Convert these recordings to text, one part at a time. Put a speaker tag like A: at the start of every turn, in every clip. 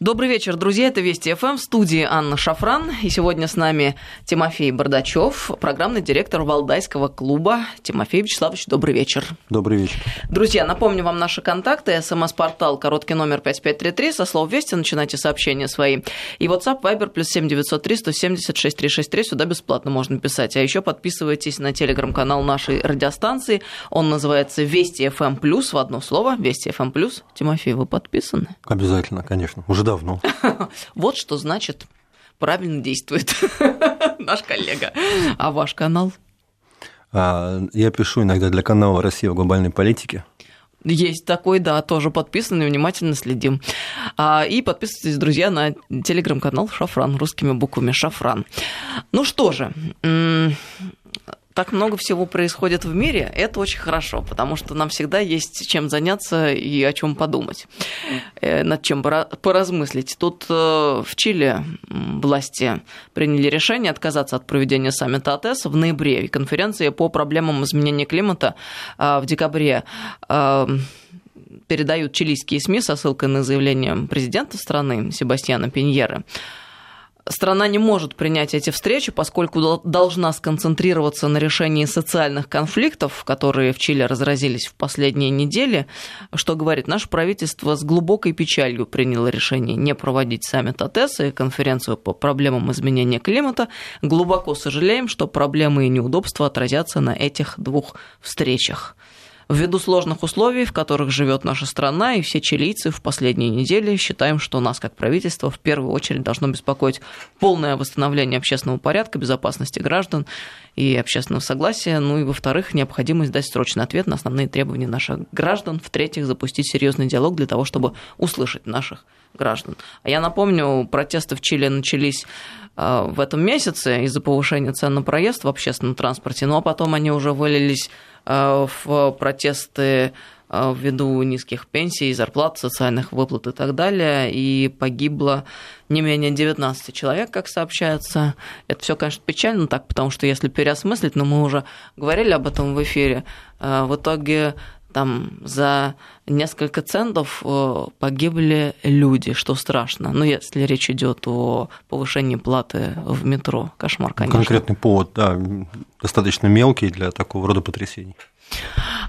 A: Добрый вечер, друзья. Это Вести ФМ в студии Анна Шафран. И сегодня с нами Тимофей Бардачев, программный директор Валдайского клуба. Тимофей Вячеславович, добрый вечер.
B: Добрый вечер.
A: Друзья, напомню вам наши контакты. СМС-портал, короткий номер 5533. Со слов Вести начинайте сообщения свои. И WhatsApp, Viber, плюс 7903 170 6363. Сюда бесплатно можно писать. А еще подписывайтесь на телеграм-канал нашей радиостанции. Он называется Вести ФМ Плюс в одно слово. Вести ФМ Плюс. Тимофей, вы подписаны?
B: Обязательно, конечно. Уже давно давно.
A: Вот что значит правильно действует наш коллега. А ваш канал?
B: А, я пишу иногда для канала «Россия в глобальной политике».
A: Есть такой, да, тоже подписанный, внимательно следим. А, и подписывайтесь, друзья, на телеграм-канал Шафран, русскими буквами Шафран. Ну что же, так много всего происходит в мире, это очень хорошо, потому что нам всегда есть чем заняться и о чем подумать, э, над чем поразмыслить. Тут э, в Чили власти приняли решение отказаться от проведения саммита АТС в ноябре и конференции по проблемам изменения климата э, в декабре передают чилийские СМИ со ссылкой на заявление президента страны Себастьяна Пиньеры страна не может принять эти встречи, поскольку должна сконцентрироваться на решении социальных конфликтов, которые в Чили разразились в последние недели, что говорит, наше правительство с глубокой печалью приняло решение не проводить саммит АТЭС и конференцию по проблемам изменения климата. Глубоко сожалеем, что проблемы и неудобства отразятся на этих двух встречах. Ввиду сложных условий, в которых живет наша страна, и все чилийцы в последние недели считаем, что нас, как правительство, в первую очередь должно беспокоить полное восстановление общественного порядка, безопасности граждан и общественного согласия, ну и, во-вторых, необходимость дать срочный ответ на основные требования наших граждан, в-третьих, запустить серьезный диалог для того, чтобы услышать наших граждан. А я напомню, протесты в Чили начались в этом месяце из-за повышения цен на проезд в общественном транспорте, ну а потом они уже вылились Э, в протесты э, ввиду низких пенсий, зарплат, социальных выплат и так далее, и погибло не менее 19 человек, как сообщается. Это все, конечно, печально так, потому что если переосмыслить, но мы уже говорили об этом в эфире, э, в итоге там за несколько центов погибли люди, что страшно. Ну, если речь идет о повышении платы в метро. Кошмар, конечно.
B: Конкретный повод, да, достаточно мелкий для такого рода потрясений.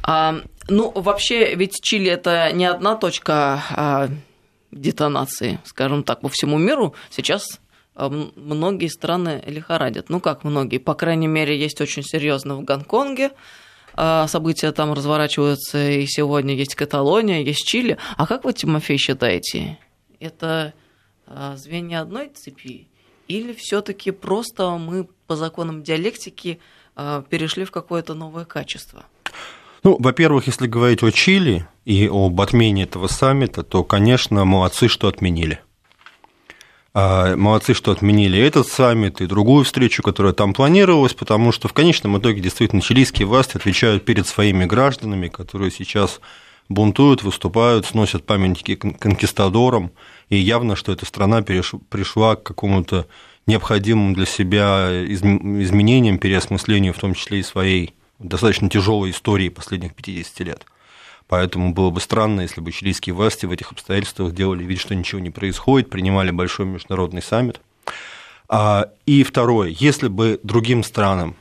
A: А, ну, вообще, ведь Чили это не одна точка а, детонации, скажем так, по всему миру. Сейчас а, многие страны лихорадят. Ну, как многие, по крайней мере, есть очень серьезно в Гонконге, события там разворачиваются, и сегодня есть Каталония, есть Чили. А как вы, Тимофей, считаете, это а, звенья одной цепи? Или все-таки просто мы по законам диалектики а, перешли в какое-то новое качество?
B: Ну, во-первых, если говорить о Чили и об отмене этого саммита, то, конечно, молодцы, что отменили. А, молодцы, что отменили этот саммит и другую встречу, которая там планировалась, потому что в конечном итоге действительно чилийские власти отвечают перед своими гражданами, которые сейчас бунтуют, выступают, сносят памятники конкистадорам, и явно, что эта страна пришла к какому-то необходимым для себя изменениям, переосмыслению, в том числе и своей достаточно тяжелой истории последних 50 лет. Поэтому было бы странно, если бы чилийские власти в этих обстоятельствах делали вид, что ничего не происходит, принимали большой международный саммит. А, и второе, если бы другим странам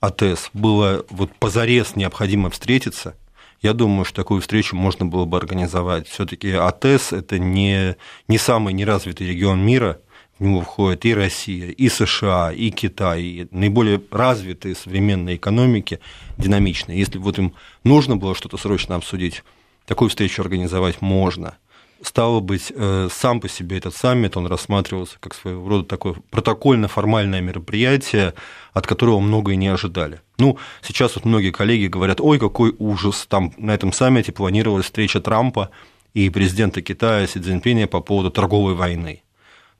B: АТС было вот позарез необходимо встретиться, я думаю, что такую встречу можно было бы организовать. Все-таки АТС это не, не самый неразвитый регион мира, в него входят и Россия, и США, и Китай, и наиболее развитые современные экономики, динамичные. Если вот им нужно было что-то срочно обсудить, такую встречу организовать можно. Стало быть, э, сам по себе этот саммит, он рассматривался как своего рода такое протокольно-формальное мероприятие, от которого многое не ожидали. Ну, сейчас вот многие коллеги говорят, ой, какой ужас, там на этом саммите планировалась встреча Трампа и президента Китая Си Цзиньпиня по поводу торговой войны.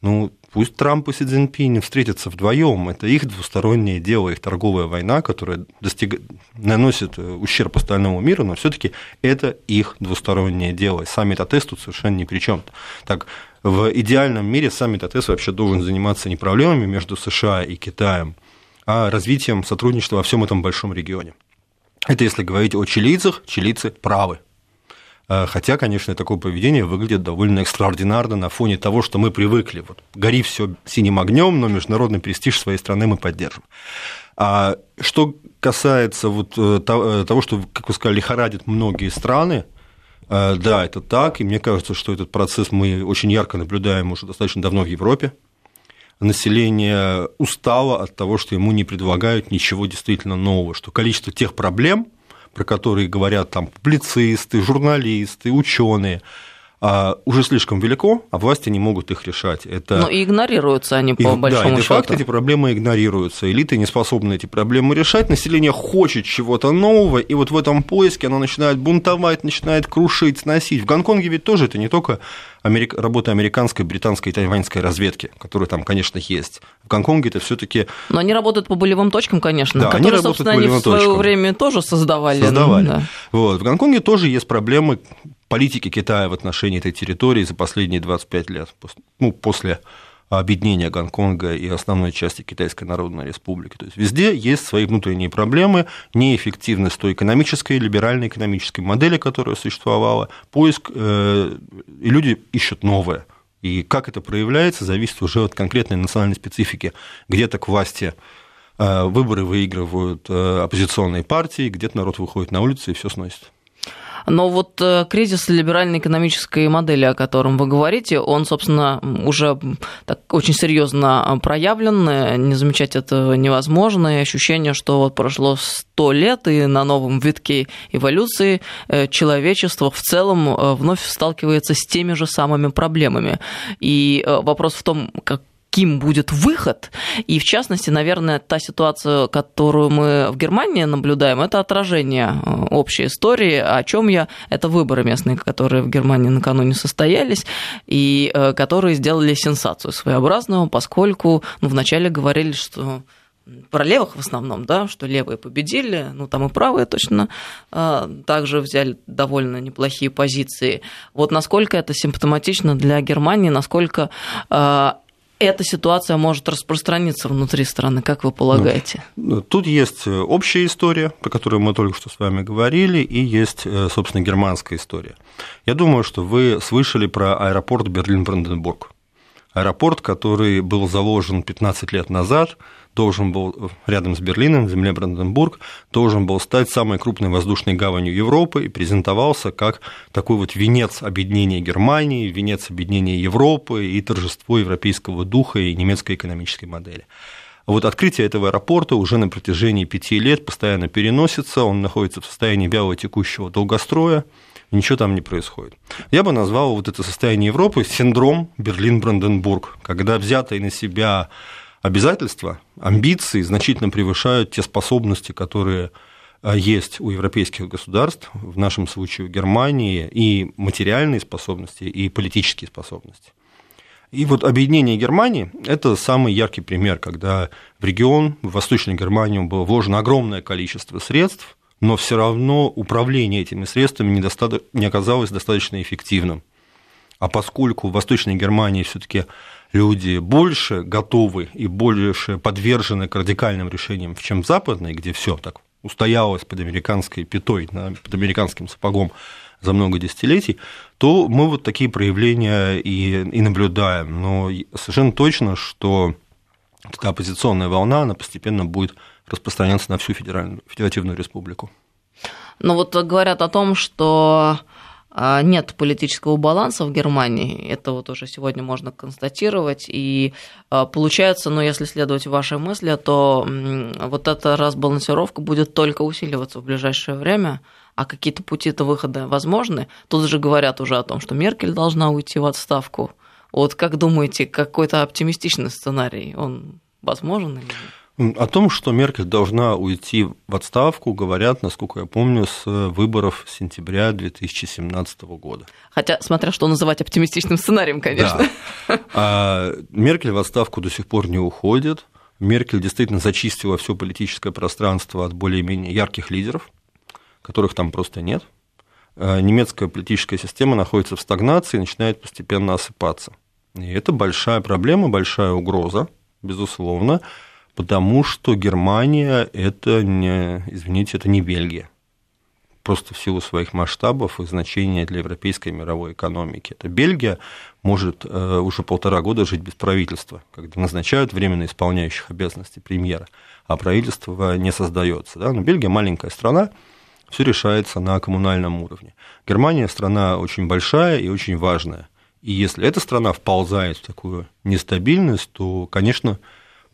B: Ну, Пусть Трамп и Си Цзиньпинь встретятся вдвоем. Это их двустороннее дело, их торговая война, которая достиг... наносит э, ущерб остальному миру, но все-таки это их двустороннее дело. Саммит АТЭС тут совершенно ни при чем. Так, в идеальном мире саммит АТЭС вообще должен заниматься не проблемами между США и Китаем, а развитием сотрудничества во всем этом большом регионе. Это если говорить о чилийцах, чилийцы правы. А, хотя, конечно, такое поведение выглядит довольно экстраординарно на фоне того, что мы привыкли. Вот, гори все синим огнем, но международный престиж своей страны мы поддержим. А что касается вот э, э, того, что, как вы сказали, лихорадит многие страны, э, да, это так, и мне кажется, что этот процесс мы очень ярко наблюдаем уже достаточно давно в Европе. Население устало от того, что ему не предлагают ничего действительно нового, что количество тех проблем, про которые говорят там публицисты, журналисты, ученые, уже слишком велико, а власти не могут их решать. Это...
A: Но и игнорируются они по и, большому
B: да, и
A: счету.
B: эти проблемы игнорируются. Элиты не способны эти проблемы решать. Население хочет чего-то нового, и вот в этом поиске оно начинает бунтовать, начинает крушить, сносить. В Гонконге ведь тоже это не только америк... работа американской, британской и тайваньской разведки, которые там, конечно, есть. В Гонконге это все таки
A: Но они работают по болевым точкам, конечно, да, которые, они собственно, они в свое время тоже создавали.
B: Создавали. Да. Вот. В Гонконге тоже есть проблемы политики Китая в отношении этой территории за последние 25 лет, ну, после объединения Гонконга и основной части Китайской Народной Республики. То есть везде есть свои внутренние проблемы, неэффективность той экономической, либеральной экономической модели, которая существовала, поиск, э, и люди ищут новое. И как это проявляется, зависит уже от конкретной национальной специфики. Где-то к власти э, выборы выигрывают э, оппозиционные партии, где-то народ выходит на улицы и все сносит.
A: Но вот э, кризис либеральной экономической модели, о котором вы говорите, он, собственно, уже так очень серьезно проявлен, не замечать это невозможно, и ощущение, что вот прошло сто лет, и на новом витке эволюции э, человечество в целом э, вновь сталкивается с теми же самыми проблемами. И вопрос в том, как каким будет выход. И, в частности, наверное, та ситуация, которую мы в Германии наблюдаем, это отражение э, общей истории. О чем я? Это выборы местные, которые в Германии накануне состоялись, и э, которые сделали сенсацию своеобразную, поскольку ну, вначале говорили, что про левых в основном, да, что левые победили, ну там и правые точно э, также взяли довольно неплохие позиции. Вот насколько это симптоматично для Германии, насколько эта ситуация может распространиться внутри страны, как вы полагаете?
B: Ну, тут есть э, общая история, про которую мы только что с вами говорили, и есть, э, собственно, германская история. Я думаю, что вы слышали про аэропорт Берлин-Бранденбург. Аэропорт, который был заложен 15 лет назад – должен был рядом с Берлином, в земле Бранденбург, должен был стать самой крупной воздушной гаванью Европы и презентовался как такой вот венец объединения Германии, венец объединения Европы и торжество европейского духа и немецкой экономической модели. Вот открытие этого аэропорта уже на протяжении пяти лет постоянно переносится, он находится в состоянии вяло текущего долгостроя, ничего там не происходит. Я бы назвал вот это состояние Европы синдром Берлин-Бранденбург, когда взятые на себя обязательства, амбиции значительно превышают те способности, которые э, есть у европейских государств, в нашем случае у Германии, и материальные способности, и политические способности. И вот объединение Германии – это самый яркий пример, когда в регион, в Восточной Германии было вложено огромное количество средств, но все равно управление этими средствами не оказалось достаточно эффективным. А поскольку в Восточной Германии все-таки люди больше готовы и больше подвержены к радикальным решениям, чем в западной, где все так устоялось под американской пятой, под американским сапогом за много десятилетий, то мы вот такие проявления и, и наблюдаем. Но совершенно точно, что эта оппозиционная волна, она постепенно будет распространяться на всю федеральную, федеративную республику.
A: Но вот говорят о том, что нет политического баланса в Германии, это вот уже сегодня можно констатировать, и а, получается, ну, если следовать вашей мысли, то вот эта разбалансировка будет только усиливаться в ближайшее время, а какие-то пути-то выхода возможны. Тут же говорят уже о том, что Меркель должна уйти в отставку. Вот как думаете, какой-то оптимистичный сценарий, он возможен или нет?
B: О том, что Меркель должна уйти в отставку, говорят, насколько я помню, с выборов сентября 2017 года.
A: Хотя, смотря что называть оптимистичным сценарием, конечно.
B: Да. А Меркель в отставку до сих пор не уходит. Меркель действительно зачистила все политическое пространство от более-менее ярких лидеров, которых там просто нет. А немецкая политическая система находится в стагнации и начинает постепенно осыпаться. И это большая проблема, большая угроза, безусловно потому что Германия это не, извините, это не Бельгия. Просто в силу своих масштабов и значения для европейской мировой экономики. Это Бельгия может э, уже полтора года жить без правительства, когда назначают временно исполняющих обязанности премьера, а правительство не создается. Да? Но Бельгия маленькая страна, все решается на коммунальном уровне. Германия страна очень большая и очень важная. И если эта страна вползает в такую нестабильность, то, конечно,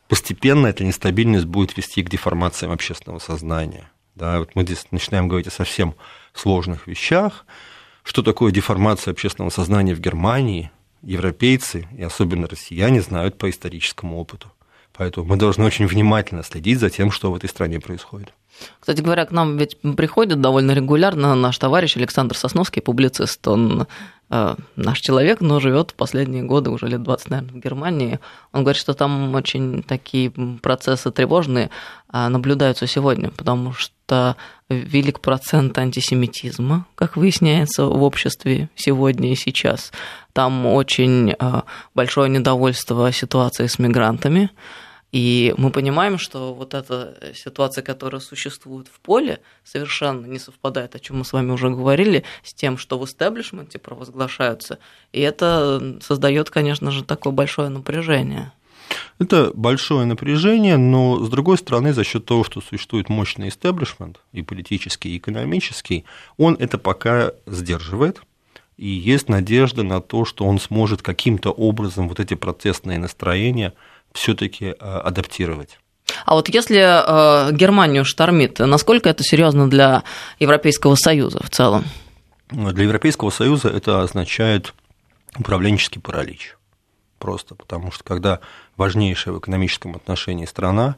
B: постепенно эта нестабильность будет вести к деформациям общественного сознания. Да, вот мы здесь начинаем говорить о совсем сложных вещах. Что такое деформация общественного сознания в Германии, европейцы и особенно россияне знают по историческому опыту. Поэтому мы должны очень внимательно следить за тем, что в этой стране происходит.
A: Кстати говоря, к нам ведь приходит довольно регулярно наш товарищ Александр Сосновский, публицист. Он наш человек, но живет в последние годы, уже лет 20, наверное, в Германии. Он говорит, что там очень такие процессы тревожные э, наблюдаются сегодня, потому что велик процент антисемитизма, как выясняется, в обществе сегодня и сейчас. Там очень э, большое недовольство ситуацией с мигрантами. И мы понимаем, что вот эта ситуация, которая существует в поле, совершенно не совпадает, о чем мы с вами уже говорили, с тем, что в истеблишменте провозглашаются. И это создает, конечно же, такое большое напряжение.
B: Это большое напряжение, но, с другой стороны, за счет того, что существует мощный истеблишмент, и политический, и экономический, он это пока сдерживает, и есть надежда на то, что он сможет каким-то образом вот эти протестные настроения все-таки э, адаптировать.
A: А вот если э, Германию штормит, насколько это серьезно для Европейского Союза в целом?
B: Для Европейского Союза это означает управленческий паралич. Просто потому что когда важнейшая в экономическом отношении страна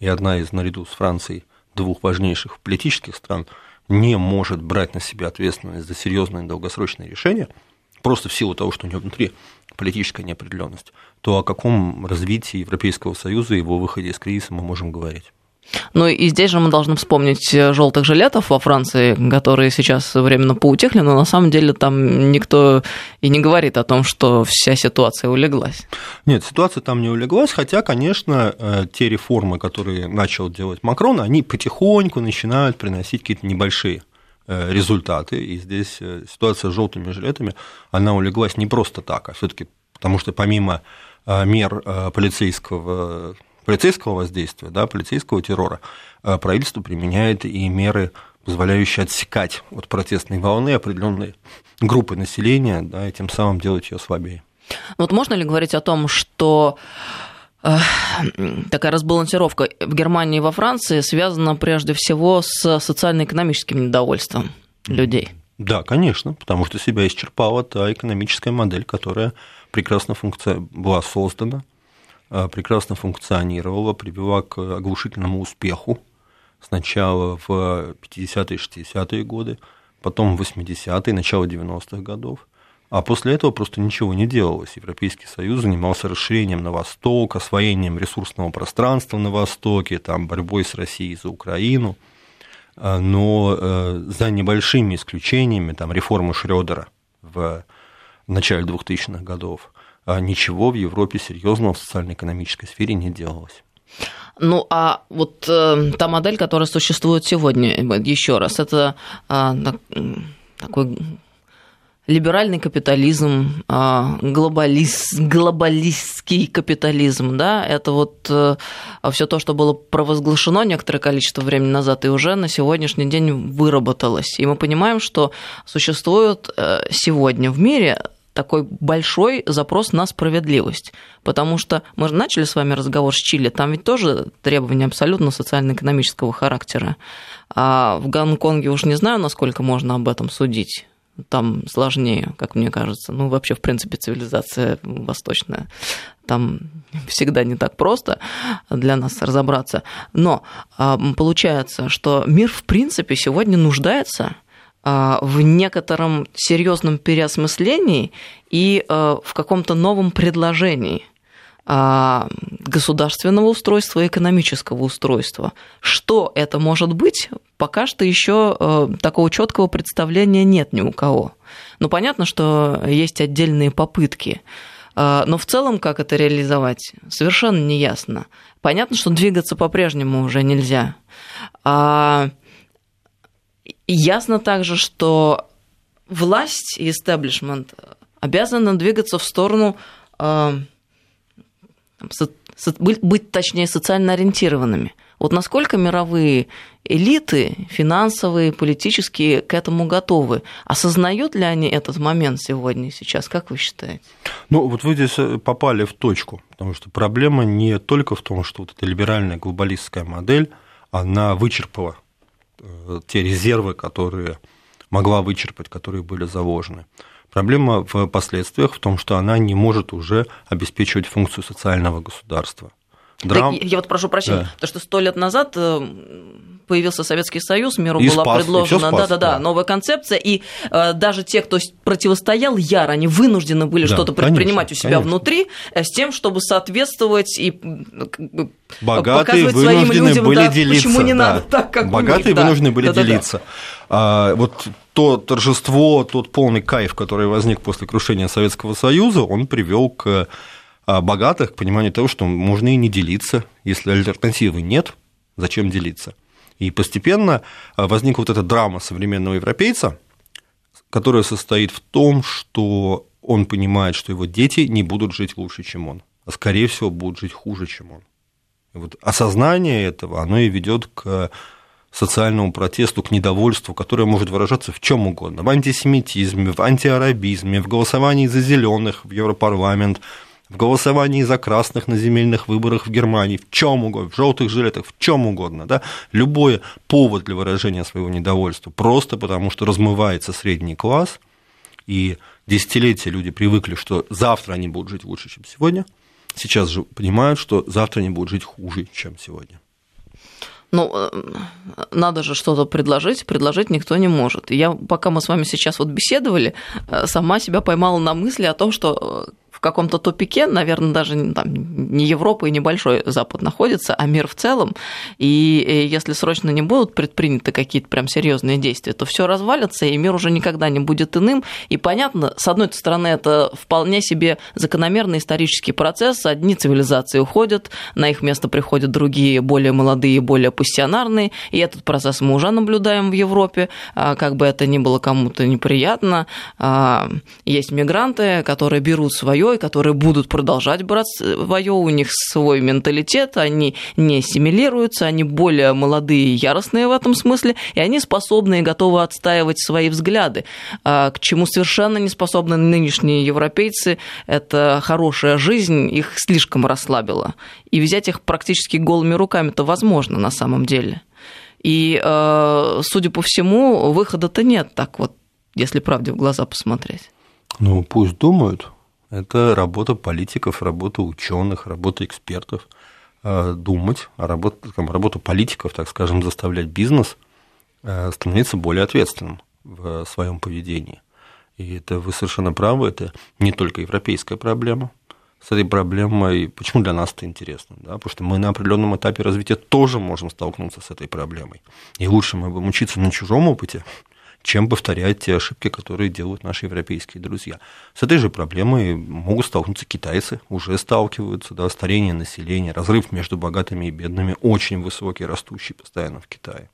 B: и одна из, наряду с Францией, двух важнейших политических стран, не может брать на себя ответственность за серьезные долгосрочные решения, просто в силу того, что у нее внутри политическая неопределенность, то о каком развитии Европейского Союза и его выходе из кризиса мы можем говорить?
A: Ну и здесь же мы должны вспомнить желтых жилетов во Франции, которые сейчас временно поутихли, но на самом деле там никто и не говорит о том, что вся ситуация улеглась.
B: Нет, ситуация там не улеглась, хотя, конечно, э, те реформы, которые начал делать Макрон, они потихоньку начинают приносить какие-то небольшие э, результаты. И здесь э, ситуация с желтыми жилетами, она улеглась не просто так, а все-таки потому что помимо мер полицейского полицейского воздействия, да, полицейского террора, э, правительство применяет и меры, позволяющие отсекать от протестной волны определенные группы населения, да, и тем самым делать ее слабее.
A: Вот можно ли говорить о том, что э, такая разбалансировка в Германии и во Франции связана прежде всего с социально-экономическим недовольством людей?
B: Да, конечно, потому что себя исчерпала та экономическая модель, которая прекрасно функция была создана Э, прекрасно функционировала, привела к оглушительному успеху сначала в 50-е, 60-е годы, потом в 80-е, начало 90-х годов. А после этого просто ничего не делалось. Европейский Союз занимался расширением на восток, освоением ресурсного пространства на востоке, там, борьбой с Россией за Украину. Э, но э, за небольшими исключениями, там, реформы Шрёдера в начале 2000-х годов, а ничего в Европе серьезного в социально-экономической сфере не делалось.
A: Ну, а вот э, та модель, которая существует сегодня, еще раз, это э, такой либеральный капитализм, э, глобалист, глобалистский капитализм, да, это вот э, все то, что было провозглашено некоторое количество времени назад и уже на сегодняшний день выработалось. И мы понимаем, что существует э, сегодня в мире такой большой запрос на справедливость. Потому что мы же начали с вами разговор с Чили, там ведь тоже требования абсолютно социально-экономического характера. А в Гонконге уж не знаю, насколько можно об этом судить. Там сложнее, как мне кажется. Ну, вообще, в принципе, цивилизация восточная. Там всегда не так просто для нас разобраться. Но а, получается, что мир, в принципе, сегодня нуждается а, в некотором серьезном переосмыслении и а, в каком-то новом предложении государственного устройства и экономического устройства. Что это может быть, пока что еще такого четкого представления нет ни у кого. Ну, понятно, что есть отдельные попытки. Но в целом, как это реализовать, совершенно не ясно. Понятно, что двигаться по-прежнему уже нельзя. Ясно также, что власть и истеблишмент обязаны двигаться в сторону быть, быть точнее социально ориентированными. Вот насколько мировые элиты, финансовые, политические, к этому готовы? Осознают ли они этот момент сегодня и сейчас? Как вы считаете?
B: Ну, вот вы здесь э, попали в точку, потому что проблема не только в том, что вот эта либеральная глобалистская модель, она вычерпала э, те резервы, которые могла вычерпать, которые были заложены. Проблема в последствиях в том, что она не может уже обеспечивать функцию социального государства.
A: Драм... Так, я вот прошу прощения, да. потому что сто лет назад э, появился Советский Союз, миру и была спас, предложена да, да, да, новая концепция, и э, даже те, кто противостоял яро, они вынуждены были да, что-то предпринимать конечно, у себя конечно. внутри э, с тем, чтобы соответствовать и
B: э, Богатые показывать своим людям, были да, делиться, почему не да. надо так, как Богатые у них, вынуждены да, были да, делиться. Да, да. А, вот то торжество, тот полный кайф, который возник после крушения Советского Союза, он привел к богатых к пониманию того, что можно и не делиться. Если альтернативы нет, зачем делиться? И постепенно а, возникла вот эта драма современного европейца, которая состоит в том, что он понимает, что его дети не будут жить лучше, чем он, а скорее всего будут жить хуже, чем он. И вот осознание этого, оно и ведет к социальному протесту, к недовольству, которое может выражаться в чем угодно, в антисемитизме, в антиарабизме, в голосовании за зеленых в Европарламент, в голосовании за красных на земельных выборах в Германии, в чем угодно, в желтых жилетах, в чем угодно, да, любой повод для выражения своего недовольства, просто потому что размывается средний класс, и десятилетия люди привыкли, что завтра они будут жить лучше, чем сегодня, сейчас же понимают, что завтра они будут жить хуже, чем сегодня.
A: Ну, э, надо же что-то предложить, предложить никто не может. Я, пока мы с вами сейчас вот беседовали, э, сама себя поймала на мысли о том, что э, каком-то тупике, наверное, даже там, не Европа и небольшой Запад находится, а мир в целом. И если срочно не будут предприняты какие-то прям серьезные действия, то все развалится, и мир уже никогда не будет иным. И понятно, с одной стороны, это вполне себе закономерный исторический процесс. Одни цивилизации уходят, на их место приходят другие, более молодые, более пассионарные. И этот процесс мы уже наблюдаем в Европе. А, как бы это ни было кому-то неприятно, а, есть мигранты, которые берут свое и которые будут продолжать брать свое, у них свой менталитет, они не ассимилируются, они более молодые и яростные в этом смысле, и они способны и готовы отстаивать свои взгляды, а, к чему совершенно не способны нынешние европейцы. Это хорошая жизнь, их слишком расслабила. И взять их практически голыми руками-то возможно на самом деле. И, а, судя по всему, выхода-то нет так вот, если правде в глаза посмотреть.
B: Ну, пусть думают. Это работа политиков, работа ученых, работа экспертов э, думать, а работа, там, работа политиков, так скажем, заставлять бизнес э, становиться более ответственным в своем поведении. И это вы совершенно правы, это не только европейская проблема. С этой проблемой, почему для нас это интересно? Да? Потому что мы на определенном этапе развития тоже можем столкнуться с этой проблемой. И лучше мы будем учиться на чужом опыте, чем повторять те ошибки, которые делают наши европейские друзья. С этой же проблемой могут столкнуться китайцы, уже сталкиваются, да, старение населения, разрыв между богатыми и бедными очень высокий, растущий постоянно в Китае.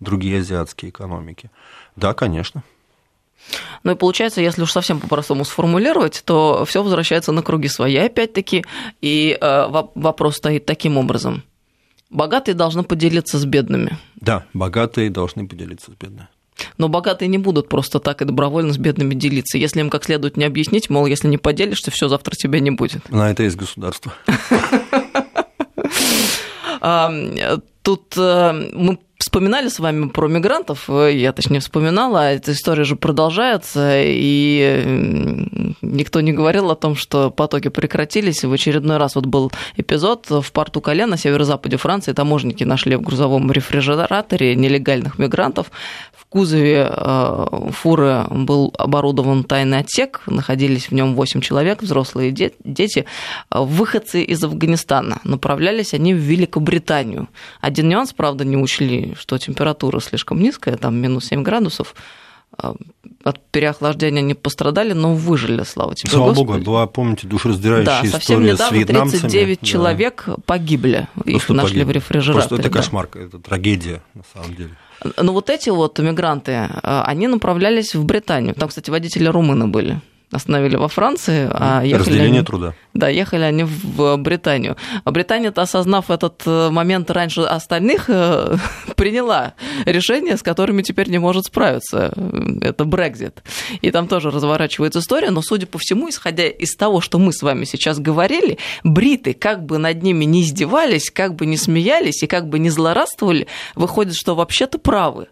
B: Другие азиатские экономики. Да, конечно.
A: Ну и получается, если уж совсем по-простому сформулировать, то все возвращается на круги свои опять-таки, и э, вопрос стоит таким образом. Богатые должны поделиться с бедными.
B: Да, богатые должны поделиться с бедными.
A: Но богатые не будут просто так и добровольно с бедными делиться. Если им как следует не объяснить, мол, если не поделишься, все завтра тебя не будет.
B: На это есть государство.
A: Тут э, мы вспоминали с вами про мигрантов, я точнее вспоминала, эта история же продолжается, и никто не говорил о том, что потоки прекратились. В очередной раз вот был эпизод в порту Кале на северо-западе Франции, таможенники нашли в грузовом рефрижераторе нелегальных мигрантов, кузове э, фуры был оборудован тайный отсек, находились в нем 8 человек, взрослые дети, выходцы из Афганистана. Направлялись они в Великобританию. Один нюанс, правда, не учли, что температура слишком низкая, там минус 7 градусов, от переохлаждения не пострадали, но выжили, слава тебе,
B: Слава
A: Господи.
B: Богу, была, помните, душераздирающая
A: да, совсем
B: история
A: недавно
B: с вьетнамцами.
A: 39
B: Да.
A: человек погибли, их
B: Просто
A: нашли
B: погибли.
A: в рефрижераторе.
B: Просто это
A: да.
B: кошмар, это трагедия, на самом деле.
A: Но вот эти вот мигранты, э, они направлялись в Британию. Там, кстати, водители румыны были. Остановили во Франции, а ехали
B: Разделение
A: они-
B: труда.
A: Да, ехали они в Британию. А Британия-то, осознав этот э, момент раньше остальных, э, приняла решения, с которыми теперь не может справиться. Это Брекзит. И там тоже разворачивается история, но, судя по всему, исходя из того, что мы с вами сейчас говорили, бриты, как бы над ними не издевались, как бы не смеялись и как бы не злорадствовали, выходит, что вообще-то правы.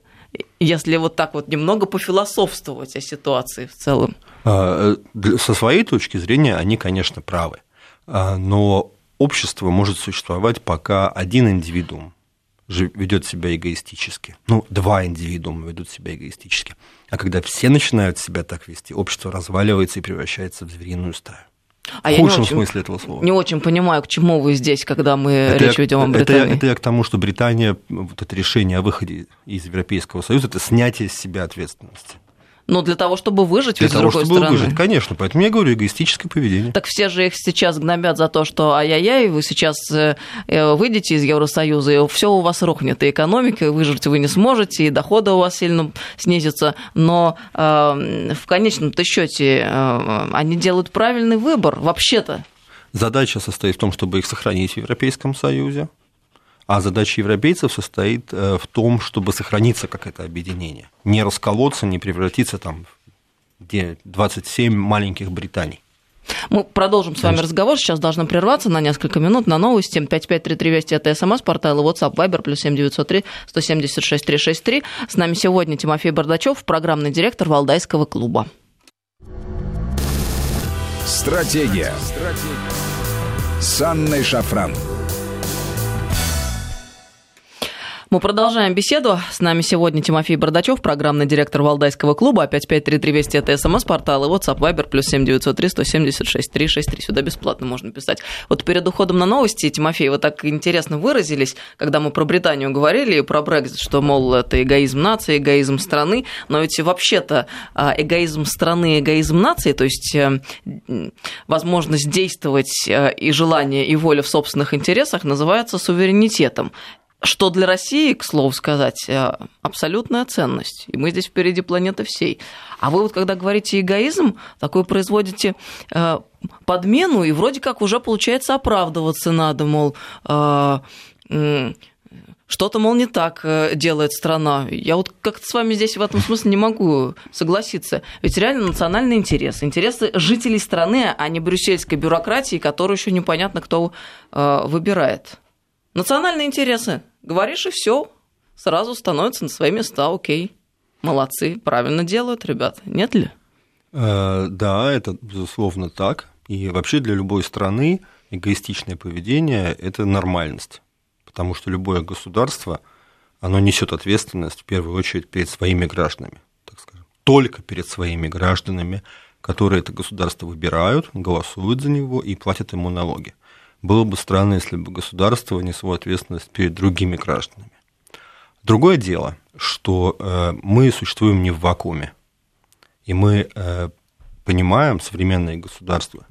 A: Если вот так вот немного пофилософствовать о ситуации в целом.
B: А, э, Со своей точки зрения они, конечно, правы. А, Но общество может существовать, пока один индивидуум ведет себя эгоистически. Ну, два индивидуума ведут себя эгоистически. А когда все начинают себя так вести, общество разваливается и превращается в звериную стаю.
A: А
B: в
A: я
B: худшем
A: очень-
B: смысле этого слова.
A: Не очень понимаю, к чему вы здесь, когда мы
B: Это
A: речь
B: я-
A: ведем о
B: это я-
A: Британии.
B: Это я к тому, что Британия, вот это решение о выходе из Европейского Союза, это снятие с себя ответственности.
A: Но для того, чтобы выжить,
B: Для
A: ведь с
B: того,
A: другой
B: чтобы
A: стороны.
B: выжить, конечно. Поэтому я говорю, эгоистическое поведение.
A: Так все же их сейчас гнобят за то, что ай-яй-яй, вы сейчас э, э, выйдете из Евросоюза, и все у вас рухнет, и экономика, и выжить вы не сможете, и доходы у вас сильно снизятся. Но э, в конечном-то счете э, они делают правильный выбор, вообще-то.
B: Задача состоит в том, чтобы их сохранить в Европейском Союзе, а задача европейцев состоит э, в том, чтобы сохраниться как это объединение, не расколоться, не превратиться там в где 27 маленьких Британий.
A: Мы продолжим с вами
B: Конечно.
A: разговор. Сейчас должны прерваться на несколько минут на новости. 5533 Вести это смс, портал и WhatsApp, Viber, плюс 7903 176 363. С нами сегодня Тимофей Бардачев, программный директор Валдайского клуба.
C: Стратегия. С Анной Шафран.
A: Мы продолжаем беседу. С нами сегодня Тимофей Бардачев, программный директор Валдайского клуба. Опять 5533 Вести это смс, портал и WhatsApp, Viber, плюс 7903 176 363. Сюда бесплатно можно писать. Вот перед уходом на новости, Тимофей, вы так интересно выразились, когда мы про Британию говорили и про Брекзит, что, мол, это эгоизм нации, эгоизм страны, но ведь вообще-то а, эгоизм страны, эгоизм нации, то есть э, возможность действовать э, и желание, и воля в собственных интересах называется суверенитетом. Что для России, к слову сказать, э, абсолютная ценность. И мы здесь впереди планеты всей. А вы вот когда говорите эгоизм, такой производите э, подмену, и вроде как уже получается оправдываться надо, мол, э, что-то, мол, не так делает страна. Я вот как-то с вами здесь в этом смысле не могу согласиться. Ведь реально национальный интерес, интересы жителей страны, а не брюссельской бюрократии, которую еще непонятно кто выбирает. Национальные интересы. Говоришь, и все. Сразу становятся на свои места. Окей. Молодцы. Правильно делают, ребята. Нет ли?
B: Э, Да, это безусловно так. И вообще для любой страны эгоистичное поведение – это нормальность. Потому что любое государство, оно несет ответственность в первую очередь перед своими гражданами, так скажем. Только перед своими гражданами, которые это государство выбирают, голосуют за него и платят ему налоги. Было бы странно, если бы государство несло ответственность перед другими гражданами. Другое дело, что э, мы существуем не в вакууме. И мы э, понимаем, современные государства,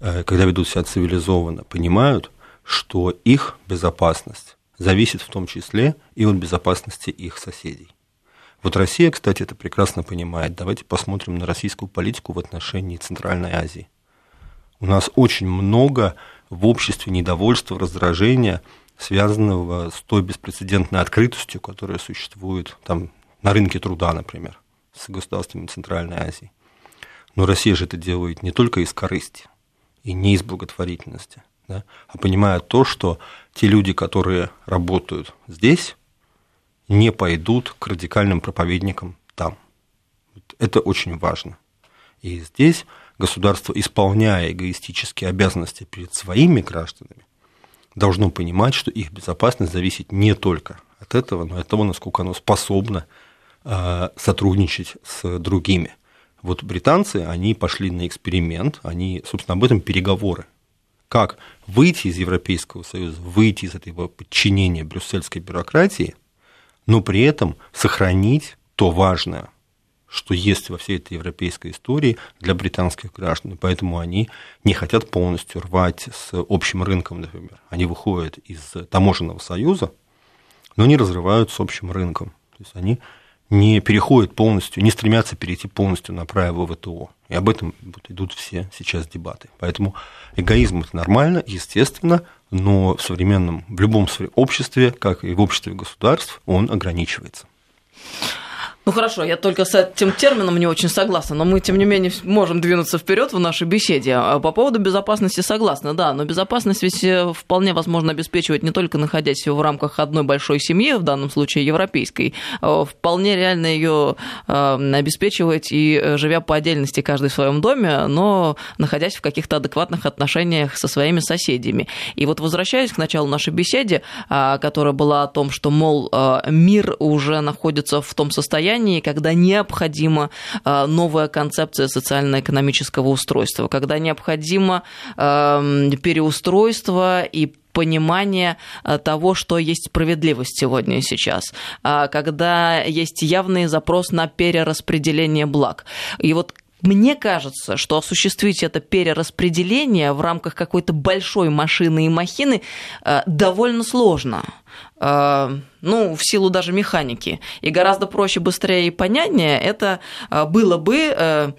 B: э, когда ведут себя цивилизованно, понимают, что их безопасность зависит в том числе и от безопасности их соседей. Вот Россия, кстати, это прекрасно понимает. Давайте посмотрим на российскую политику в отношении Центральной Азии. У нас очень много в обществе недовольства, раздражения, связанного с той беспрецедентной открытостью, которая существует там, на рынке труда, например, с государствами Центральной Азии. Но Россия же это делает не только из корысти и не из благотворительности, да, а понимая то, что те люди, которые работают здесь, не пойдут к радикальным проповедникам там. Это очень важно. И здесь государство, исполняя эгоистические обязанности перед своими гражданами, должно понимать, что их безопасность зависит не только от этого, но и от того, насколько оно способно э, сотрудничать с другими. Вот британцы, они пошли на эксперимент, они, собственно, об этом переговоры. Как выйти из Европейского Союза, выйти из этого подчинения брюссельской бюрократии, но при этом сохранить то важное, что есть во всей этой европейской истории для британских граждан. Поэтому они не хотят полностью рвать с общим рынком, например. Они выходят из таможенного союза, но не разрывают с общим рынком. То есть они не переходят полностью, не стремятся перейти полностью на правила ВТО. И об этом вот идут все сейчас дебаты. Поэтому эгоизм это нормально, естественно, но в современном, в любом обществе, как и в обществе государств, он ограничивается.
A: Ну хорошо, я только с этим термином не очень согласна, но мы, тем не менее, можем двинуться вперед в нашей беседе. А по поводу безопасности согласна, да, но безопасность ведь э, вполне возможно обеспечивать не только находясь в рамках одной большой семьи, в данном случае европейской, а вполне реально ее э, обеспечивать и э, живя по отдельности каждый в своем доме, но находясь в каких-то адекватных отношениях со своими соседями. И вот возвращаясь к началу нашей беседы, а, которая была о том, что, мол, мир уже находится в том состоянии, состоянии, когда необходима а, новая концепция социально-экономического устройства, когда необходимо эм, переустройство и понимание а, того, что есть справедливость сегодня и сейчас, а, когда есть явный запрос на перераспределение благ. И вот мне кажется, что осуществить это перераспределение в рамках какой-то большой машины и махины довольно сложно. Э, ну, в силу даже механики. И гораздо проще, быстрее и понятнее это э, было бы, э,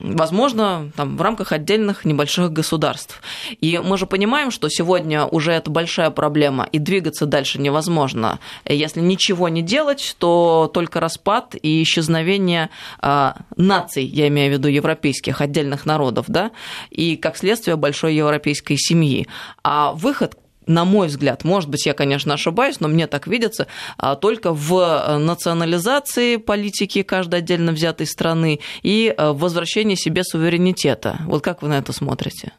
A: возможно, там, в рамках отдельных небольших государств. И мы же понимаем, что сегодня уже это большая проблема, и двигаться дальше невозможно. Если ничего не делать, то только распад и исчезновение наций, я имею в виду европейских, отдельных народов, да, и, как следствие, большой европейской семьи. А выход на мой взгляд, может быть, я, конечно, ошибаюсь, но мне так видится, а, только в э, национализации политики каждой отдельно взятой страны и э, в возвращении себе суверенитета. Вот как вы на это смотрите?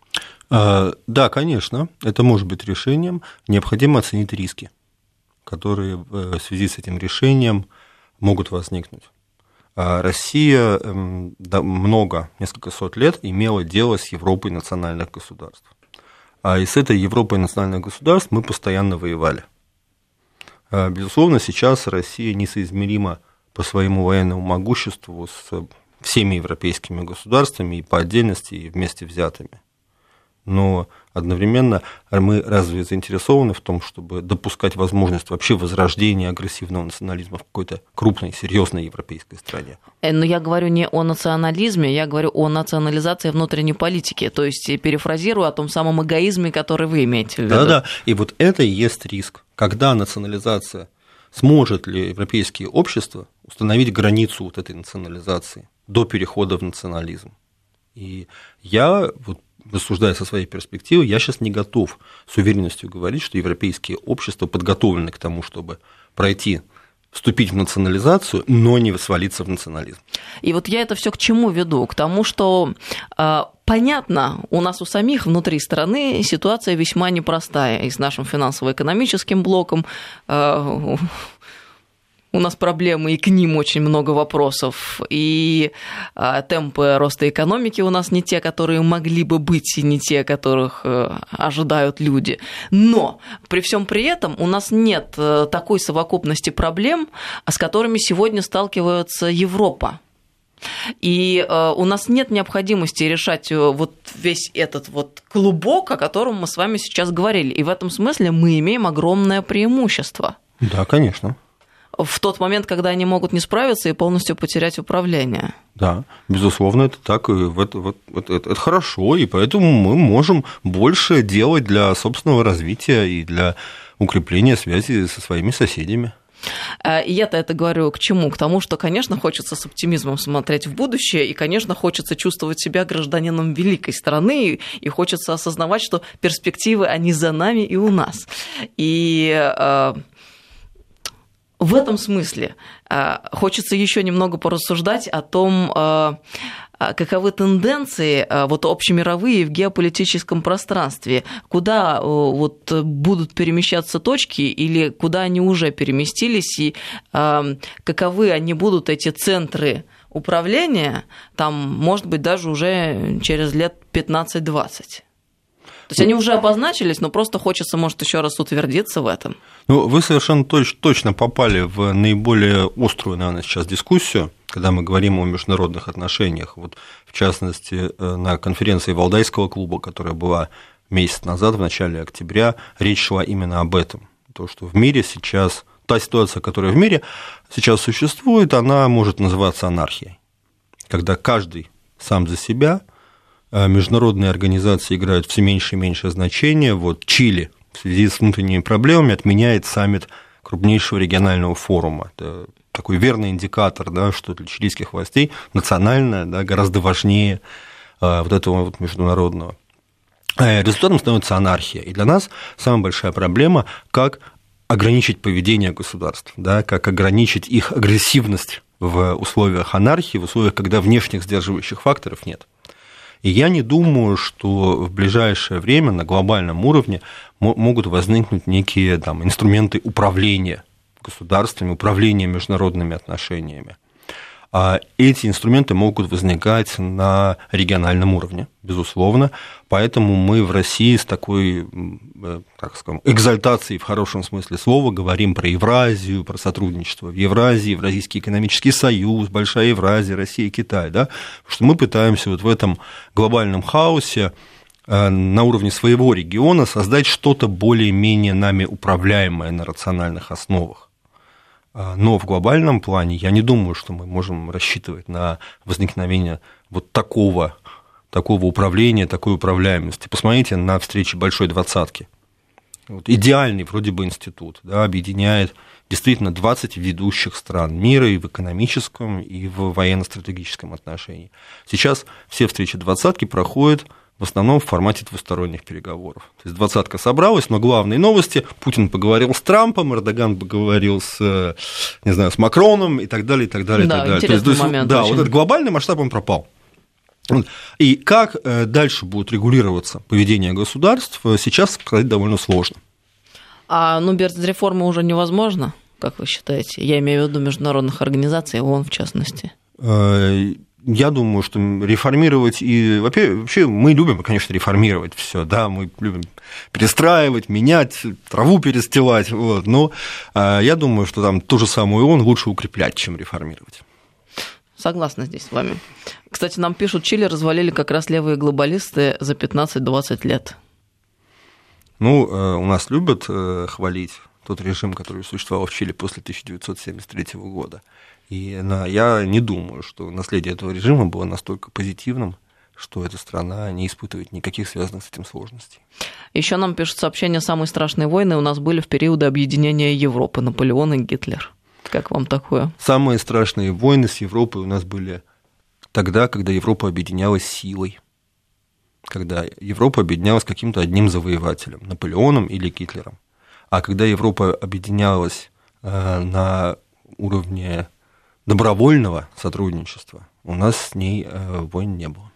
B: А, да, конечно, это может быть решением. Необходимо оценить риски, которые в связи с этим решением могут возникнуть. А, Россия эм, много, несколько сот лет имела дело с Европой национальных государств. А и с этой Европой национальных государств мы постоянно воевали. А, безусловно, сейчас Россия несоизмерима по своему военному могуществу с всеми европейскими государствами и по отдельности, и вместе взятыми но одновременно мы разве заинтересованы в том, чтобы допускать возможность вообще возрождения агрессивного национализма в какой-то крупной, серьезной европейской стране?
A: Э, но я говорю не о национализме, я говорю о национализации внутренней политики, то есть перефразирую о том самом эгоизме, который вы имеете в виду.
B: Да-да, и вот это и есть риск. Когда национализация, сможет ли европейские общества установить границу вот этой национализации до перехода в национализм? И я вот рассуждая со своей перспективы, я сейчас не готов с уверенностью говорить, что европейские общества подготовлены к тому, чтобы пройти вступить в национализацию, но не свалиться в национализм.
A: И вот я это все к чему веду? К тому, что э, понятно, у нас у самих внутри страны ситуация весьма непростая. И с нашим финансово-экономическим блоком э, у нас проблемы, и к ним очень много вопросов. И а, темпы роста экономики у нас не те, которые могли бы быть, и не те, которых а, ожидают люди. Но при всем при этом у нас нет а, такой совокупности проблем, с которыми сегодня сталкивается Европа. И э, у нас нет необходимости решать э, вот весь этот вот клубок, о котором мы с вами сейчас говорили. И в этом смысле мы имеем огромное преимущество.
B: Да, конечно
A: в тот момент, когда они могут не справиться и полностью потерять управление.
B: Да, безусловно, это так, и это, вот, это, это хорошо, и поэтому мы можем больше делать для собственного развития и для укрепления связи со своими соседями.
A: А, я-то это говорю к чему? К тому, что, конечно, хочется с оптимизмом смотреть в будущее, и, конечно, хочется чувствовать себя гражданином великой страны, и хочется осознавать, что перспективы, они за нами и у нас. И а, в этом смысле э, хочется еще немного порассуждать о том, э, э, каковы тенденции вот общемировые в геополитическом пространстве, куда вот будут перемещаться точки или куда они уже переместились и каковы они будут эти центры управления, там, может быть, даже уже через лет 15-20. Есть они уже обозначились, но просто хочется, может, еще раз утвердиться в этом.
B: Ну, вы совершенно точ- точно попали в наиболее острую, наверное, сейчас дискуссию, когда мы говорим о международных отношениях. Вот, в частности, э, на конференции Валдайского клуба, которая была месяц назад, в начале октября, речь шла именно об этом. То, что в мире сейчас, та ситуация, которая в мире сейчас существует, она может называться анархией. Когда каждый сам за себя, международные организации играют все меньше и меньше значения. Вот Чили в связи с внутренними проблемами отменяет саммит крупнейшего регионального форума. Это такой верный индикатор, да, что для чилийских властей национальное да, гораздо важнее э, вот этого вот международного. Э, результатом становится анархия. И для нас самая большая проблема, как ограничить поведение государств, да, как ограничить их агрессивность в условиях анархии, в условиях, когда внешних сдерживающих факторов нет. И я не думаю, что в ближайшее время на глобальном уровне могут возникнуть некие там, инструменты управления государствами, управления международными отношениями. А эти инструменты могут возникать на региональном уровне, безусловно, поэтому мы в России с такой, э, так скажем, экзальтацией в хорошем смысле слова говорим про Евразию, про сотрудничество в Евразии, Евразийский экономический союз, Большая Евразия, Россия и Китай, да, потому что мы пытаемся вот в этом глобальном хаосе э, на уровне своего региона создать что-то более-менее нами управляемое на рациональных основах. А, но в глобальном плане я не думаю, что мы можем рассчитывать на возникновение вот такого, такого управления, такой управляемости. Посмотрите на встречи Большой Двадцатки. Вот идеальный вроде бы институт, да, объединяет действительно 20 ведущих стран мира и в экономическом, и в военно-стратегическом отношении. Сейчас все встречи двадцатки проходят в основном в формате двусторонних переговоров. То есть двадцатка собралась, но главные новости, Путин поговорил с Трампом, Эрдоган поговорил с, не знаю, с Макроном и так далее, и так далее,
A: да,
B: и так далее.
A: То есть, момент
B: да,
A: очень.
B: вот этот глобальный масштаб, он пропал. И как э, дальше будет регулироваться поведение государств, э, сейчас сказать довольно сложно.
A: А ну, без реформы уже невозможно, как вы считаете? Я имею в виду международных организаций, ООН в частности.
B: Э, я думаю, что реформировать и вообще мы любим, конечно, реформировать все, да, мы любим перестраивать, менять, траву перестилать, вот, но я думаю, что там ту же самую ООН лучше укреплять, чем реформировать.
A: Согласна здесь с вами. Кстати, нам пишут, Чили развалили как раз левые глобалисты за 15-20 лет.
B: Ну, у нас любят хвалить тот режим, который существовал в Чили после 1973 года. И я не думаю, что наследие этого режима было настолько позитивным, что эта страна не испытывает никаких связанных с этим сложностей.
A: Еще нам пишут сообщения, самые страшные войны у нас были в периоды объединения Европы, Наполеон и Гитлер. Как вам такое?
B: Самые страшные войны с Европой у нас были тогда, когда Европа объединялась силой, когда Европа объединялась каким-то одним завоевателем, Наполеоном или Гитлером. А когда Европа объединялась э, на уровне добровольного сотрудничества, у нас с ней э, войн не было.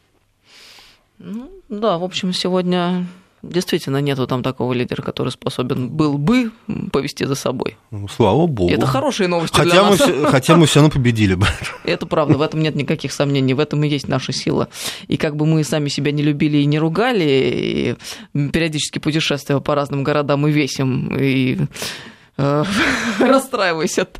A: Ну, да, в общем, сегодня действительно нету там такого лидера, который способен был бы повести за собой.
B: Ну, слава богу.
A: И это хорошие новости
B: хотя
A: для
B: мы
A: нас.
B: Все, хотя мы все равно победили бы.
A: Это правда, в этом нет никаких сомнений, в этом и есть наша сила. И как бы мы сами себя не любили и не ругали, и периодически путешествуя по разным городам и весим, и расстраиваясь от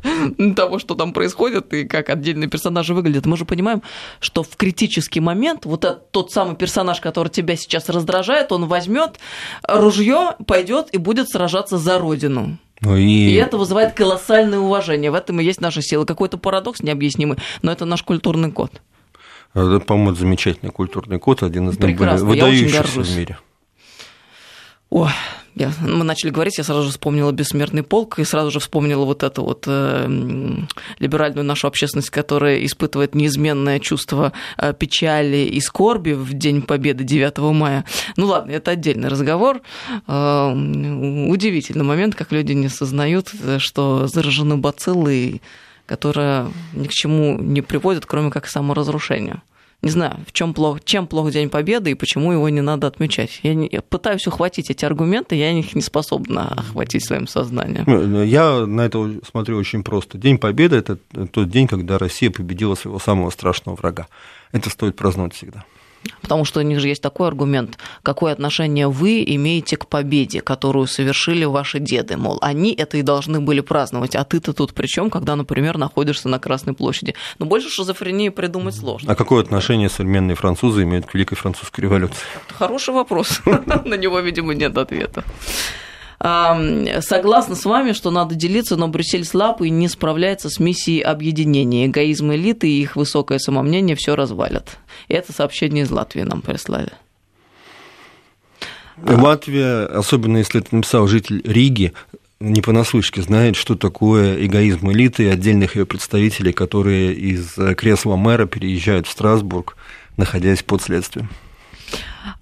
A: того, что там происходит и как отдельные персонажи выглядят, мы же понимаем, что в критический момент вот этот, тот самый персонаж, который тебя сейчас раздражает, он возьмет ружье, пойдет и будет сражаться за родину.
B: Ну и...
A: и это вызывает колоссальное уважение. В этом и есть наша сила. Какой-то парадокс необъяснимый, но это наш культурный код.
B: Это, по-моему, замечательный культурный код, один из
A: Прекрасно,
B: наиболее выдающихся в мире.
A: Ой, я, мы начали говорить, я сразу же вспомнила «Бессмертный полк» и сразу же вспомнила вот эту вот э, либеральную нашу общественность, которая испытывает неизменное чувство э, печали и скорби в День Победы 9 мая. Ну ладно, это отдельный разговор. Э, удивительный момент, как люди не осознают, что заражены бациллой, которая ни к чему не приводит, кроме как к саморазрушению не знаю, в чем плохо, чем плох День Победы и почему его не надо отмечать. Я, не, я пытаюсь ухватить эти аргументы, я их не способна охватить своим сознанием.
B: Я на это смотрю очень просто. День Победы – это тот день, когда Россия победила своего самого страшного врага. Это стоит праздновать всегда.
A: Потому что у них же есть такой аргумент, какое отношение вы имеете к победе, которую совершили ваши деды. Мол, они это и должны были праздновать, а ты-то тут при чем, когда, например, находишься на Красной площади? Но больше шизофрении придумать сложно.
B: А какое отношение современные французы имеют к Великой Французской революции?
A: Хороший вопрос. На него, видимо, нет ответа. Согласна с вами, что надо делиться, но Брюссель слаб и не справляется с миссией объединения. Эгоизм элиты и их высокое самомнение все развалят. Это сообщение из Латвии нам прислали.
B: Латвия, особенно если это написал житель Риги, не понаслышке знает, что такое эгоизм элиты и отдельных ее представителей, которые из кресла мэра переезжают в Страсбург, находясь под следствием.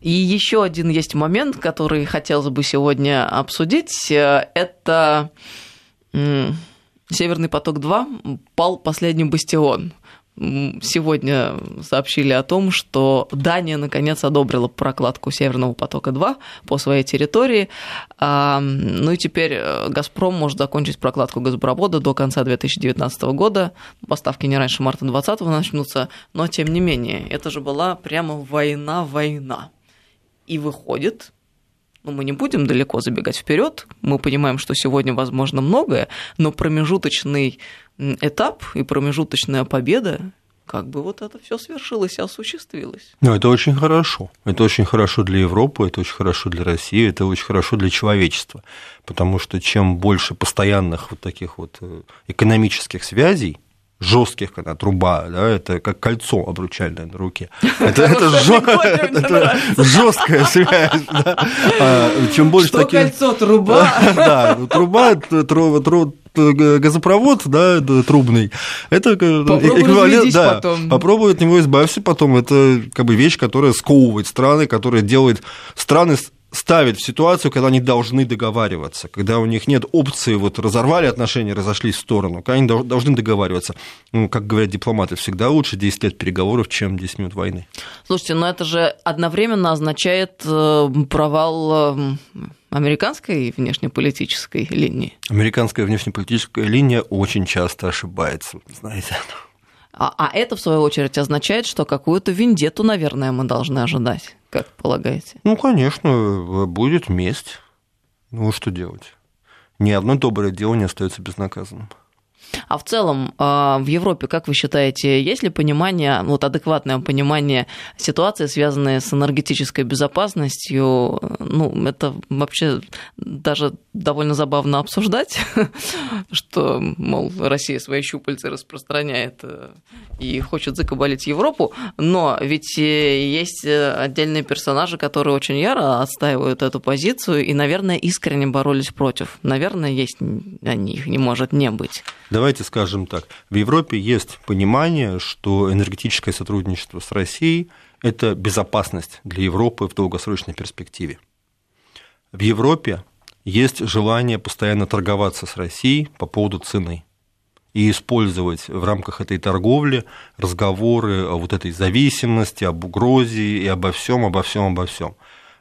A: И еще один есть момент, который хотелось бы сегодня обсудить. Это Северный поток-2 пал последний бастион. Сегодня сообщили о том, что Дания наконец одобрила прокладку Северного потока-2 по своей территории. Ну и теперь э, «Газпром» может закончить прокладку газопровода до конца 2019 года. Поставки не раньше марта 2020 начнутся, но тем не менее, это же была прямо война-война. И выходит, ну, мы не будем далеко забегать вперед. Мы понимаем, что сегодня возможно многое, но промежуточный этап и промежуточная победа как бы вот это все свершилось и осуществилось.
B: Ну, это очень хорошо. Это очень хорошо для Европы, это очень хорошо для России, это очень хорошо для человечества. Потому что чем больше постоянных вот таких вот э, экономических связей, жестких, когда труба, да, это как кольцо обручальное на руке. Это, это, жесткая связь. Да. А, чем больше
A: Что таких... кольцо, труба?
B: Да, труба, тру, тру, газопровод, да, трубный, это эквивалент, да, потом. попробуй от него избавься потом, это как бы вещь, которая сковывает страны, которая делает страны ставит в ситуацию, когда они должны договариваться, когда у них нет опции, вот разорвали отношения, разошлись в сторону, когда они должны договариваться. Ну, как говорят дипломаты, всегда лучше 10 лет переговоров, чем 10 минут войны.
A: Слушайте, но это же одновременно означает э, провал э, американской внешнеполитической линии.
B: Американская внешнеполитическая линия очень часто ошибается, знаете.
A: А, а это, в свою очередь, означает, что какую-то вендету, наверное, мы должны ожидать, как полагаете?
B: Ну, конечно, будет месть. Ну, что делать? Ни одно доброе дело не остается безнаказанным.
A: А в целом а, в Европе, как вы считаете, есть ли понимание, вот адекватное понимание ситуации, связанной с энергетической безопасностью? Ну, это вообще даже довольно забавно обсуждать, что, мол, Россия свои щупальцы распространяет э, и хочет закабалить Европу, но ведь э, есть э, отдельные персонажи, которые очень яро отстаивают эту позицию и, наверное, искренне боролись против. Наверное, есть они, их не может не быть.
B: Давайте скажем так. В Европе есть понимание, что энергетическое сотрудничество с Россией – это безопасность для Европы в долгосрочной перспективе. В Европе есть желание постоянно торговаться с Россией по поводу цены и использовать в рамках этой торговли разговоры о вот этой зависимости, об угрозе и обо всем, обо всем, обо всем.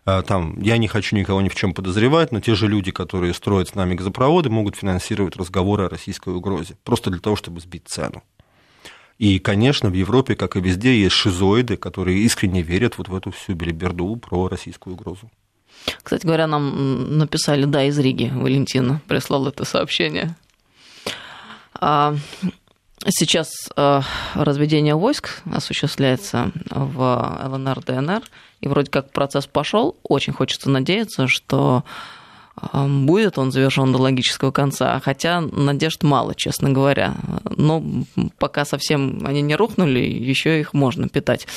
B: А, там, я не хочу никого ни в чем подозревать, но те же люди, которые строят с нами газопроводы, могут финансировать разговоры о российской угрозе, просто для того, чтобы сбить цену. И, конечно, в Европе, как и везде, есть шизоиды, которые искренне верят вот в эту всю белиберду про российскую угрозу.
A: Кстати говоря, нам написали, да, из Риги, Валентина прислал это сообщение. А, сейчас а, разведение войск осуществляется в ЛНР, ДНР, и вроде как процесс пошел. Очень хочется надеяться, что а, будет он завершен до логического конца, хотя надежд мало, честно говоря. Но пока совсем они не рухнули, еще их можно питать.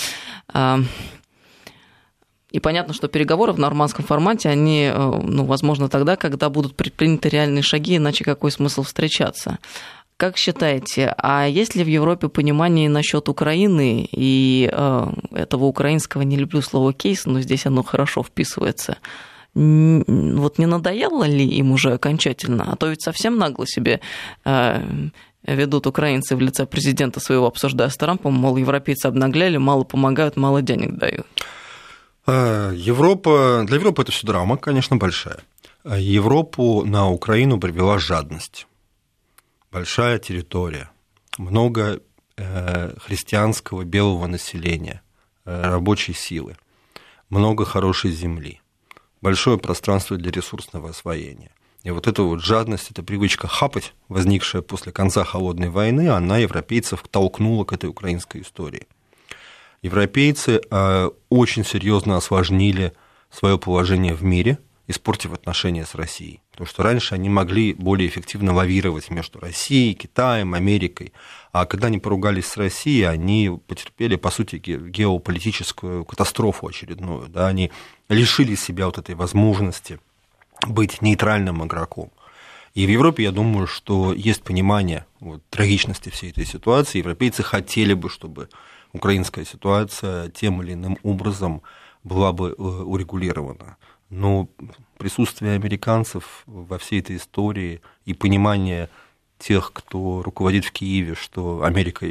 A: И понятно, что переговоры в нормандском формате, они, э, ну, возможно, тогда, когда будут предприняты реальные шаги, иначе какой смысл встречаться? Как считаете, а есть ли в Европе понимание насчет Украины и э, этого украинского, не люблю слово кейс, но здесь оно хорошо вписывается, вот не надоело ли им уже окончательно? А то ведь совсем нагло себе э, ведут украинцы в лице президента своего, обсуждая с Трампом, мол, европейцы обнагляли, мало помогают, мало денег дают.
B: А, Европа, для Европы это все драма, конечно, большая. А Европу на Украину привела жадность большая территория, много э, христианского белого населения, рабочей силы, много хорошей земли, большое пространство для ресурсного освоения. И вот эта вот жадность, эта привычка хапать, возникшая после конца холодной войны, она европейцев толкнула к этой украинской истории. Европейцы э, очень серьезно осложнили свое положение в мире, испортив отношения с Россией. Потому что раньше они могли более эффективно лавировать между Россией, Китаем, Америкой. А когда они поругались с Россией, они потерпели, по сути, геополитическую катастрофу очередную. Да? Они лишили себя вот этой возможности быть нейтральным игроком. И в Европе, я думаю, что есть понимание вот, трагичности всей этой ситуации. Европейцы хотели бы, чтобы украинская ситуация тем или иным образом была бы э, урегулирована. Но присутствие американцев во всей этой истории и понимание тех, кто руководит в Киеве, что Америка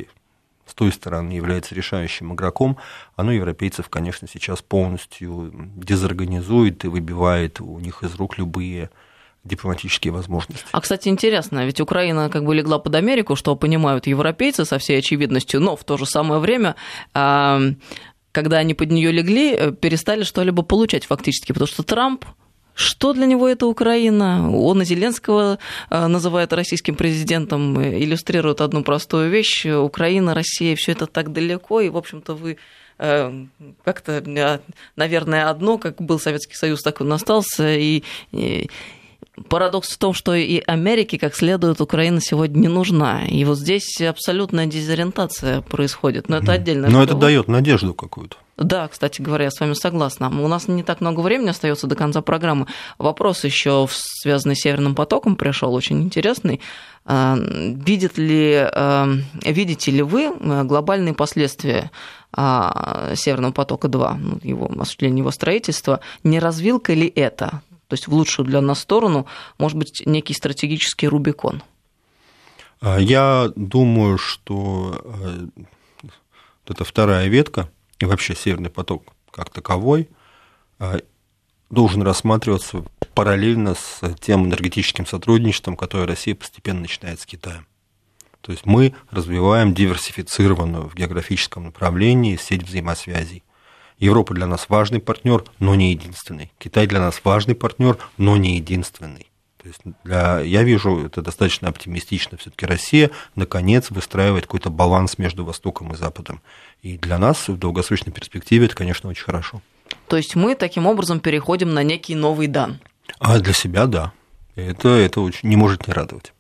B: с той стороны является решающим игроком, оно европейцев, конечно, сейчас полностью дезорганизует и выбивает у них из рук любые дипломатические возможности.
A: А, кстати, интересно, ведь Украина как бы легла под Америку, что понимают европейцы со всей очевидностью, но в то же самое время когда они под нее легли, э, перестали что-либо получать фактически, потому что Трамп что для него это Украина? Он и Зеленского э, называет российским президентом, э, иллюстрирует одну простую вещь. Украина, Россия, все это так далеко, и, в общем-то, вы как-то, наверное, одно, как был Советский Союз, так он остался, и Парадокс в том, что и Америке, как следует, Украина сегодня не нужна. И вот здесь абсолютная дезориентация происходит. Но это отдельно.
B: Но это дает надежду какую-то.
A: Да, кстати говоря, я с вами согласна. У нас не так много времени остается до конца программы. Вопрос еще связанный с Северным потоком пришел, очень интересный. А, видит ли, а, видите ли вы а, глобальные последствия Северного потока-2, ну, его осуществления его строительства? Не развилка ли это? То есть в лучшую для нас сторону, может быть, некий стратегический Рубикон?
B: А, я думаю, что э, это вторая ветка, и вообще Северный поток как таковой, э, должен рассматриваться параллельно с тем энергетическим сотрудничеством, которое Россия постепенно начинает с Китаем. То есть мы развиваем диверсифицированную в географическом направлении сеть взаимосвязей. Европа для нас важный партнер, но не единственный. Китай для нас важный партнер, но не единственный. То есть для, я вижу это достаточно оптимистично. Все-таки Россия наконец выстраивает какой-то баланс между Востоком и Западом. И для нас в долгосрочной перспективе это, конечно, очень хорошо.
A: То есть мы таким образом переходим на некий новый дан.
B: А для себя да. Это, это очень не может не радовать.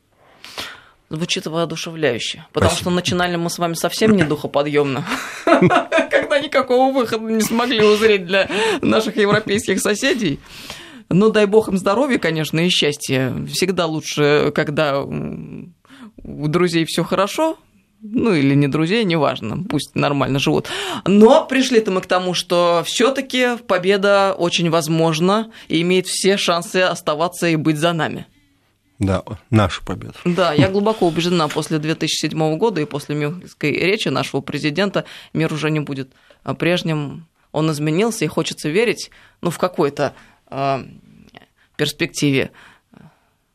A: Звучит воодушевляюще. Потому Спасибо. что начинали мы с вами совсем не духоподъемно. Никакого выхода не смогли узреть для наших европейских соседей. Ну, дай бог им здоровья, конечно, и счастья. Всегда лучше, когда у друзей все хорошо, ну или не друзей, неважно, пусть нормально живут. Но пришли-то мы к тому, что все-таки победа очень возможна и имеет все шансы оставаться и быть за нами.
B: Да, наша победа.
A: Да, я глубоко убеждена, после 2007 года и после Мюнхенской речи нашего президента мир уже не будет прежним. Он изменился, и хочется верить, ну, в какой-то э, перспективе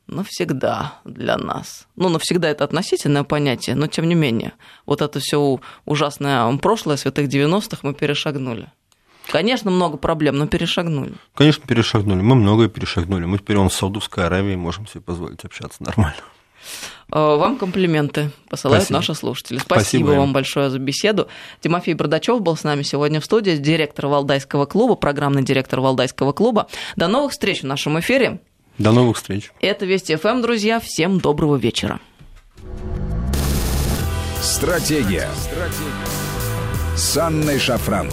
A: навсегда для нас. Ну, навсегда это относительное понятие, но тем не менее, вот это все ужасное прошлое святых 90-х мы перешагнули. Конечно, много проблем, но перешагнули.
B: Конечно, перешагнули. Мы многое перешагнули. Мы теперь он с Саудовской Аравией можем себе позволить общаться нормально.
A: Э, вам комплименты посылают Спасибо. наши слушатели. Спасибо, Спасибо вам большое за беседу. Тимофей Бардачев был с нами сегодня в студии, директор Валдайского клуба, программный директор Валдайского клуба. До новых встреч в нашем эфире.
B: До новых встреч.
A: Это Вести ФМ, друзья. Всем доброго вечера.
C: Стратегия. Стратегия. С Анной Шафран.